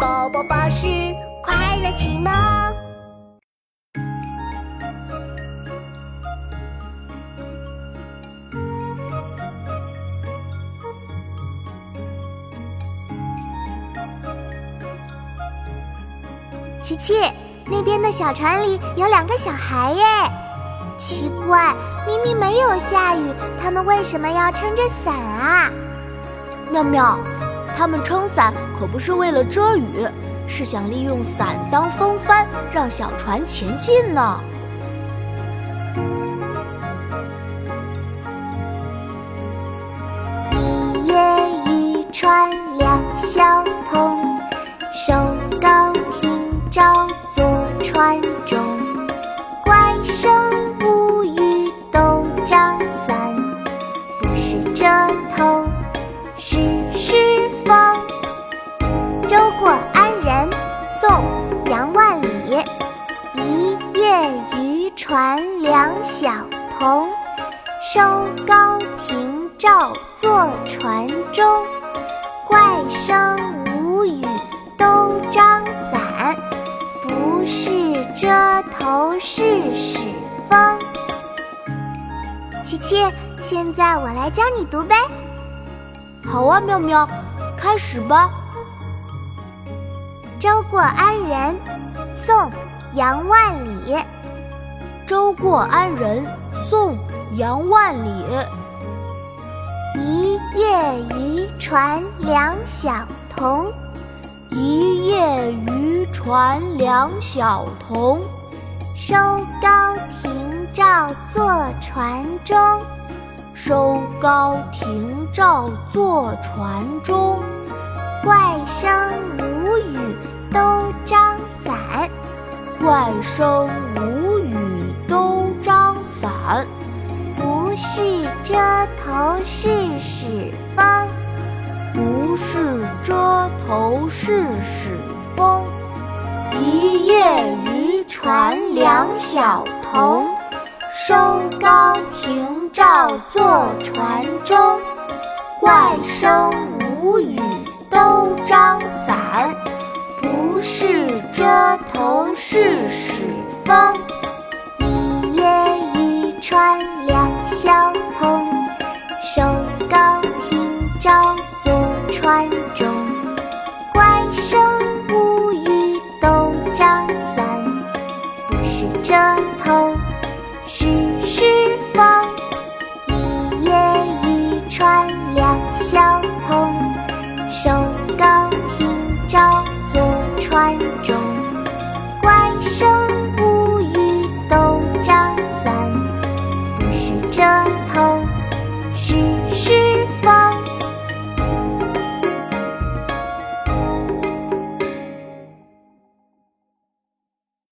宝宝巴士快乐启蒙。琪琪，那边的小船里有两个小孩耶。奇怪，明明没有下雨，他们为什么要撑着伞啊？妙妙，他们撑伞可不是为了遮雨，是想利用伞当风帆，让小船前进呢。一叶渔船两小童，手高停照坐船中。怪声无语都张伞，不是遮头。是船两小童，收篙停棹坐船中。怪声无语都张伞，不是遮头是使风。琪琪，现在我来教你读呗。好啊，妙妙，开始吧。舟过安仁，宋·杨万里。舟过安仁，宋·杨万里。一叶渔船两小童，一叶渔船两小童，收篙停棹坐船中。收篙停棹坐船中，怪声无语都张伞。怪声无是遮头是使风。不是遮头是使风。一叶渔船两小童，收篙停。棹坐船中，怪声无语。She